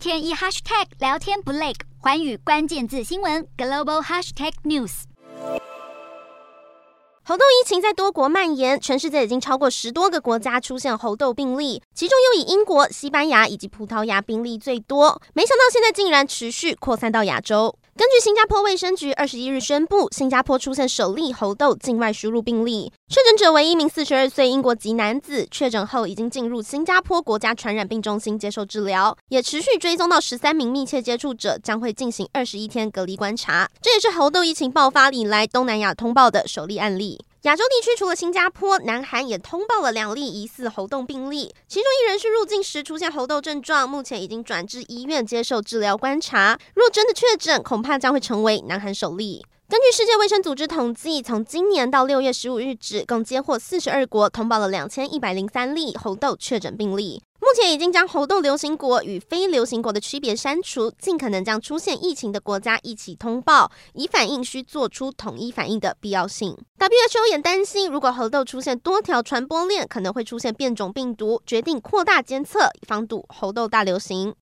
天一 hashtag 聊天不累，环宇关键字新闻 global hashtag news。猴痘疫情在多国蔓延，全世界已经超过十多个国家出现猴痘病例，其中又以英国、西班牙以及葡萄牙病例最多。没想到现在竟然持续扩散到亚洲。根据新加坡卫生局二十一日宣布，新加坡出现首例猴痘境外输入病例，确诊者为一名四十二岁英国籍男子，确诊后已经进入新加坡国家传染病中心接受治疗，也持续追踪到十三名密切接触者，将会进行二十一天隔离观察。这也是猴痘疫情爆发以来东南亚通报的首例案例。亚洲地区除了新加坡，南韩也通报了两例疑似猴痘病例，其中一人是入境时出现猴痘症状，目前已经转至医院接受治疗观察。若真的确诊，恐怕将会成为南韩首例。根据世界卫生组织统计，从今年到六月十五日止，共接获四十二国通报了两千一百零三例猴痘确诊病例。目前已经将猴痘流行国与非流行国的区别删除，尽可能将出现疫情的国家一起通报，以反映需做出统一反应的必要性。WHO 也担心，如果猴痘出现多条传播链，可能会出现变种病毒，决定扩大监测，防堵猴痘大流行。